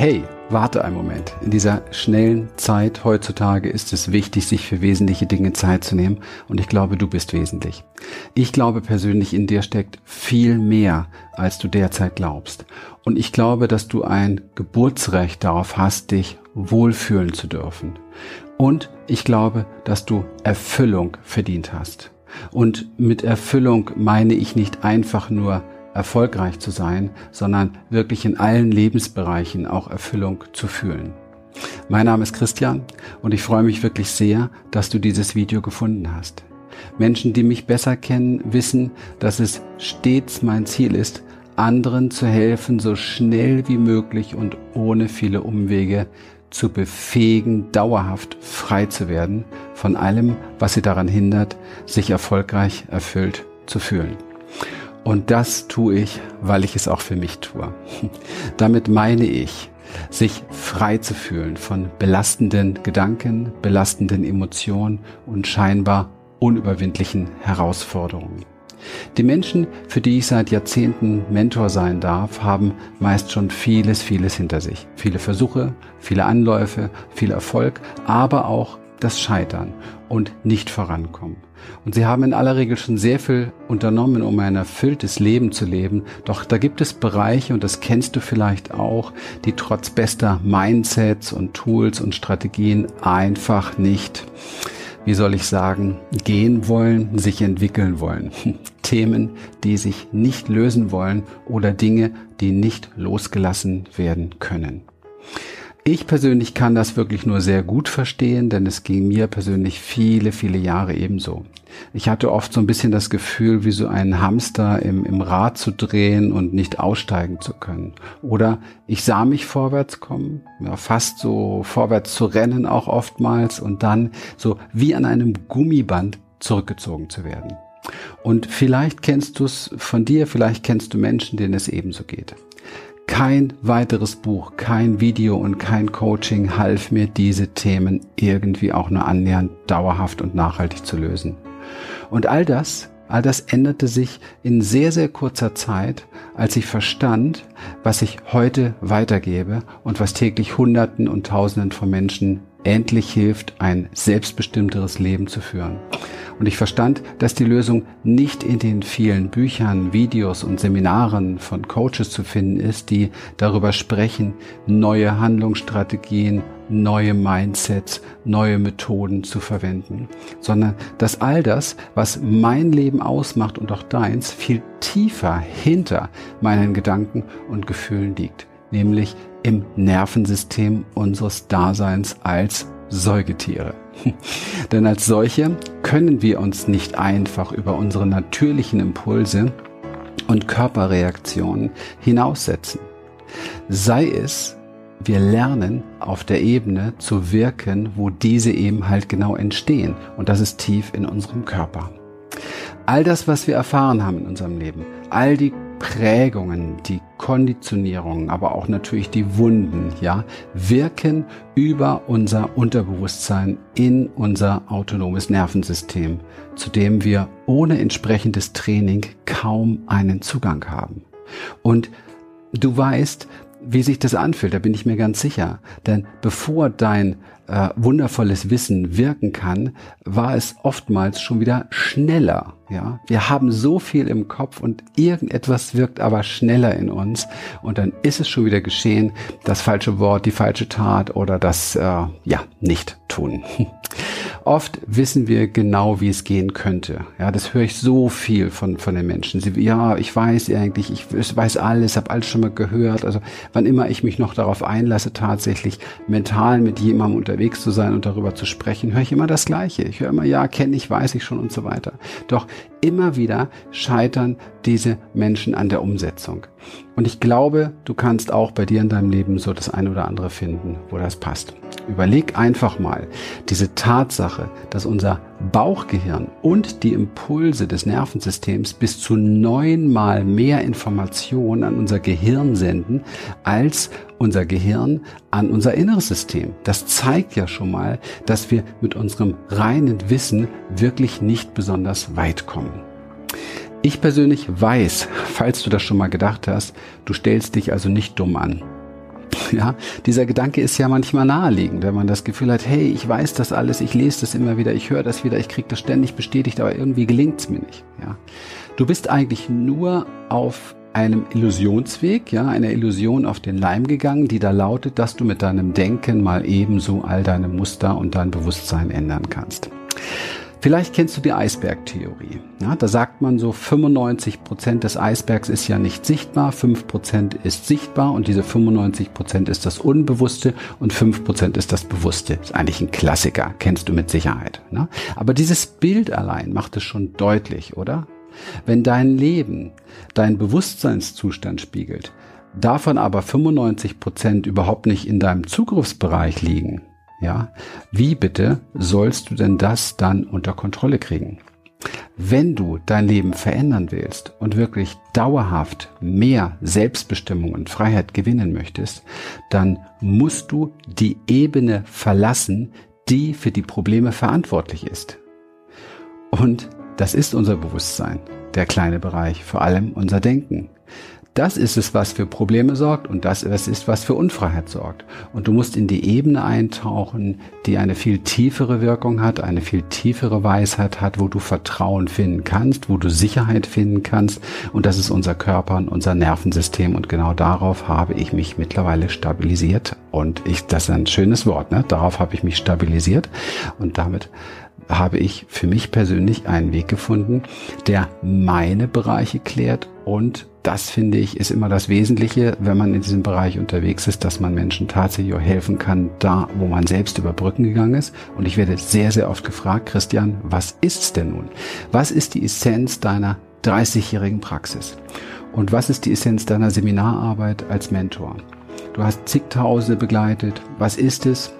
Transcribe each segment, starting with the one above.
Hey, warte einen Moment. In dieser schnellen Zeit heutzutage ist es wichtig, sich für wesentliche Dinge Zeit zu nehmen. Und ich glaube, du bist wesentlich. Ich glaube persönlich, in dir steckt viel mehr, als du derzeit glaubst. Und ich glaube, dass du ein Geburtsrecht darauf hast, dich wohlfühlen zu dürfen. Und ich glaube, dass du Erfüllung verdient hast. Und mit Erfüllung meine ich nicht einfach nur erfolgreich zu sein, sondern wirklich in allen Lebensbereichen auch Erfüllung zu fühlen. Mein Name ist Christian und ich freue mich wirklich sehr, dass du dieses Video gefunden hast. Menschen, die mich besser kennen, wissen, dass es stets mein Ziel ist, anderen zu helfen, so schnell wie möglich und ohne viele Umwege zu befähigen, dauerhaft frei zu werden von allem, was sie daran hindert, sich erfolgreich erfüllt zu fühlen. Und das tue ich, weil ich es auch für mich tue. Damit meine ich, sich frei zu fühlen von belastenden Gedanken, belastenden Emotionen und scheinbar unüberwindlichen Herausforderungen. Die Menschen, für die ich seit Jahrzehnten Mentor sein darf, haben meist schon vieles, vieles hinter sich. Viele Versuche, viele Anläufe, viel Erfolg, aber auch das Scheitern und nicht vorankommen. Und sie haben in aller Regel schon sehr viel unternommen, um ein erfülltes Leben zu leben. Doch da gibt es Bereiche, und das kennst du vielleicht auch, die trotz bester Mindsets und Tools und Strategien einfach nicht, wie soll ich sagen, gehen wollen, sich entwickeln wollen. Themen, die sich nicht lösen wollen oder Dinge, die nicht losgelassen werden können. Ich persönlich kann das wirklich nur sehr gut verstehen, denn es ging mir persönlich viele, viele Jahre ebenso. Ich hatte oft so ein bisschen das Gefühl, wie so ein Hamster im, im Rad zu drehen und nicht aussteigen zu können. Oder ich sah mich vorwärts kommen, ja, fast so vorwärts zu rennen auch oftmals und dann so wie an einem Gummiband zurückgezogen zu werden. Und vielleicht kennst du es von dir, vielleicht kennst du Menschen, denen es ebenso geht. Kein weiteres Buch, kein Video und kein Coaching half mir, diese Themen irgendwie auch nur annähernd dauerhaft und nachhaltig zu lösen. Und all das, all das änderte sich in sehr, sehr kurzer Zeit, als ich verstand, was ich heute weitergebe und was täglich Hunderten und Tausenden von Menschen endlich hilft, ein selbstbestimmteres Leben zu führen. Und ich verstand, dass die Lösung nicht in den vielen Büchern, Videos und Seminaren von Coaches zu finden ist, die darüber sprechen, neue Handlungsstrategien, neue Mindsets, neue Methoden zu verwenden, sondern dass all das, was mein Leben ausmacht und auch deins, viel tiefer hinter meinen Gedanken und Gefühlen liegt, nämlich im Nervensystem unseres Daseins als Säugetiere. Denn als solche können wir uns nicht einfach über unsere natürlichen Impulse und Körperreaktionen hinaussetzen. Sei es, wir lernen auf der Ebene zu wirken, wo diese eben halt genau entstehen. Und das ist tief in unserem Körper. All das, was wir erfahren haben in unserem Leben, all die Prägungen, die Konditionierungen, aber auch natürlich die Wunden, ja, wirken über unser Unterbewusstsein in unser autonomes Nervensystem, zu dem wir ohne entsprechendes Training kaum einen Zugang haben. Und du weißt, wie sich das anfühlt, da bin ich mir ganz sicher. Denn bevor dein äh, wundervolles Wissen wirken kann, war es oftmals schon wieder schneller. Ja, wir haben so viel im Kopf und irgendetwas wirkt aber schneller in uns und dann ist es schon wieder geschehen, das falsche Wort, die falsche Tat oder das äh, ja nicht tun. Oft wissen wir genau, wie es gehen könnte. Ja, das höre ich so viel von, von den Menschen. Sie, ja, ich weiß eigentlich, ich weiß alles, habe alles schon mal gehört. Also wann immer ich mich noch darauf einlasse, tatsächlich mental mit jemandem unterwegs zu sein und darüber zu sprechen, höre ich immer das Gleiche. Ich höre immer, ja, kenne ich, weiß ich schon und so weiter. Doch immer wieder scheitern diese Menschen an der Umsetzung. Und ich glaube, du kannst auch bei dir in deinem Leben so das eine oder andere finden, wo das passt. Überleg einfach mal diese Tatsache, dass unser Bauchgehirn und die Impulse des Nervensystems bis zu neunmal mehr Informationen an unser Gehirn senden, als unser Gehirn an unser inneres System. Das zeigt ja schon mal, dass wir mit unserem reinen Wissen wirklich nicht besonders weit kommen. Ich persönlich weiß, falls du das schon mal gedacht hast, du stellst dich also nicht dumm an. Ja, dieser Gedanke ist ja manchmal naheliegend, wenn man das Gefühl hat, hey, ich weiß das alles, ich lese das immer wieder, ich höre das wieder, ich kriege das ständig bestätigt, aber irgendwie gelingt es mir nicht. Ja, du bist eigentlich nur auf einem Illusionsweg, ja, einer Illusion auf den Leim gegangen, die da lautet, dass du mit deinem Denken mal ebenso all deine Muster und dein Bewusstsein ändern kannst. Vielleicht kennst du die Eisbergtheorie. Ja, da sagt man so, 95 Prozent des Eisbergs ist ja nicht sichtbar, 5 Prozent ist sichtbar und diese 95 Prozent ist das Unbewusste und 5 Prozent ist das Bewusste. Ist eigentlich ein Klassiker, kennst du mit Sicherheit. Ne? Aber dieses Bild allein macht es schon deutlich, oder? Wenn dein Leben dein Bewusstseinszustand spiegelt, davon aber 95 Prozent überhaupt nicht in deinem Zugriffsbereich liegen, ja, wie bitte sollst du denn das dann unter Kontrolle kriegen? Wenn du dein Leben verändern willst und wirklich dauerhaft mehr Selbstbestimmung und Freiheit gewinnen möchtest, dann musst du die Ebene verlassen, die für die Probleme verantwortlich ist. Und das ist unser Bewusstsein, der kleine Bereich, vor allem unser Denken. Das ist es, was für Probleme sorgt und das ist, was für Unfreiheit sorgt. Und du musst in die Ebene eintauchen, die eine viel tiefere Wirkung hat, eine viel tiefere Weisheit hat, wo du Vertrauen finden kannst, wo du Sicherheit finden kannst. Und das ist unser Körper und unser Nervensystem. Und genau darauf habe ich mich mittlerweile stabilisiert. Und ich, das ist ein schönes Wort, ne? Darauf habe ich mich stabilisiert. Und damit habe ich für mich persönlich einen Weg gefunden, der meine Bereiche klärt und das finde ich ist immer das Wesentliche, wenn man in diesem Bereich unterwegs ist, dass man Menschen tatsächlich auch helfen kann, da wo man selbst über Brücken gegangen ist. Und ich werde sehr, sehr oft gefragt, Christian, was ist's denn nun? Was ist die Essenz deiner 30-jährigen Praxis? Und was ist die Essenz deiner Seminararbeit als Mentor? Du hast zigtausende begleitet. Was ist es?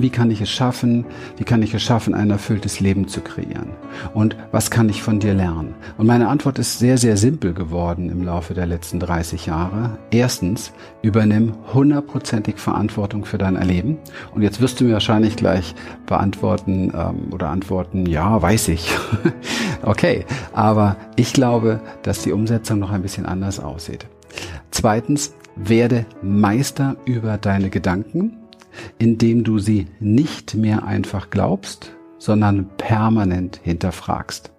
Wie kann ich es schaffen? Wie kann ich es schaffen, ein erfülltes Leben zu kreieren? Und was kann ich von dir lernen? Und meine Antwort ist sehr, sehr simpel geworden im Laufe der letzten 30 Jahre. Erstens, übernimm hundertprozentig Verantwortung für dein Erleben. Und jetzt wirst du mir wahrscheinlich gleich beantworten ähm, oder antworten, ja, weiß ich. okay, aber ich glaube, dass die Umsetzung noch ein bisschen anders aussieht. Zweitens, werde Meister über deine Gedanken indem du sie nicht mehr einfach glaubst, sondern permanent hinterfragst.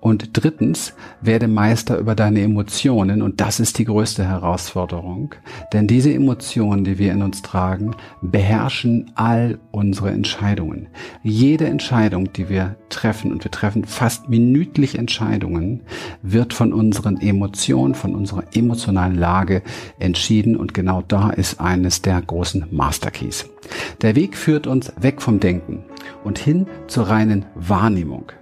Und drittens, werde Meister über deine Emotionen und das ist die größte Herausforderung, denn diese Emotionen, die wir in uns tragen, beherrschen all unsere Entscheidungen. Jede Entscheidung, die wir treffen und wir treffen fast minütlich Entscheidungen, wird von unseren Emotionen, von unserer emotionalen Lage entschieden und genau da ist eines der großen Master Keys. Der Weg führt uns weg vom Denken und hin zur reinen Wahrnehmung.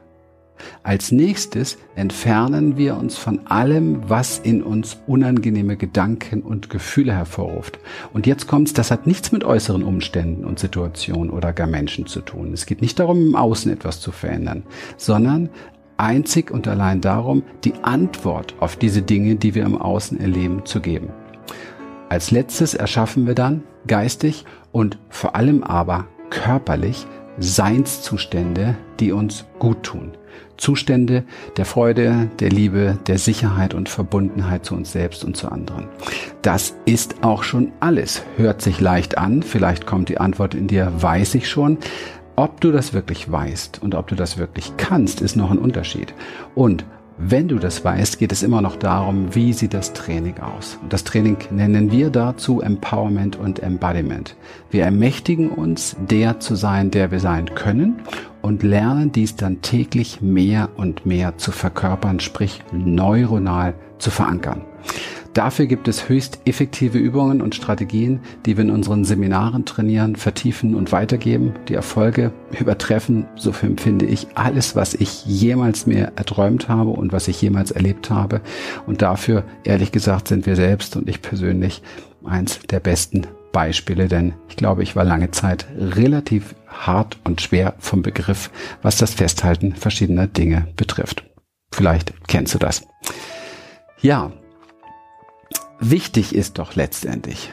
Als nächstes entfernen wir uns von allem, was in uns unangenehme Gedanken und Gefühle hervorruft. Und jetzt kommt's, das hat nichts mit äußeren Umständen und Situationen oder gar Menschen zu tun. Es geht nicht darum, im Außen etwas zu verändern, sondern einzig und allein darum, die Antwort auf diese Dinge, die wir im Außen erleben, zu geben. Als letztes erschaffen wir dann geistig und vor allem aber körperlich Seinszustände, die uns gut tun. Zustände der Freude, der Liebe, der Sicherheit und Verbundenheit zu uns selbst und zu anderen. Das ist auch schon alles. Hört sich leicht an. Vielleicht kommt die Antwort in dir, weiß ich schon. Ob du das wirklich weißt und ob du das wirklich kannst, ist noch ein Unterschied. Und wenn du das weißt, geht es immer noch darum, wie sieht das Training aus. Und das Training nennen wir dazu Empowerment und Embodiment. Wir ermächtigen uns, der zu sein, der wir sein können und lernen dies dann täglich mehr und mehr zu verkörpern, sprich neuronal zu verankern. Dafür gibt es höchst effektive Übungen und Strategien, die wir in unseren Seminaren trainieren, vertiefen und weitergeben. Die Erfolge übertreffen, so empfinde ich, alles, was ich jemals mir erträumt habe und was ich jemals erlebt habe. Und dafür, ehrlich gesagt, sind wir selbst und ich persönlich eins der besten Beispiele, denn ich glaube, ich war lange Zeit relativ hart und schwer vom Begriff, was das Festhalten verschiedener Dinge betrifft. Vielleicht kennst du das. Ja, Wichtig ist doch letztendlich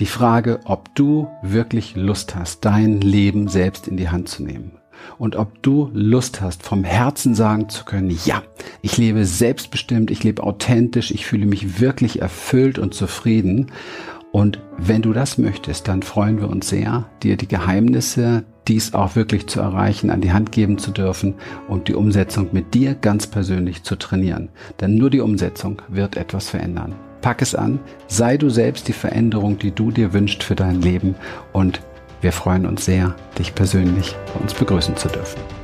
die Frage, ob du wirklich Lust hast, dein Leben selbst in die Hand zu nehmen. Und ob du Lust hast, vom Herzen sagen zu können, ja, ich lebe selbstbestimmt, ich lebe authentisch, ich fühle mich wirklich erfüllt und zufrieden. Und wenn du das möchtest, dann freuen wir uns sehr, dir die Geheimnisse, dies auch wirklich zu erreichen, an die Hand geben zu dürfen und die Umsetzung mit dir ganz persönlich zu trainieren. Denn nur die Umsetzung wird etwas verändern. Pack es an, sei du selbst die Veränderung, die du dir wünschst für dein Leben und wir freuen uns sehr, dich persönlich bei uns begrüßen zu dürfen.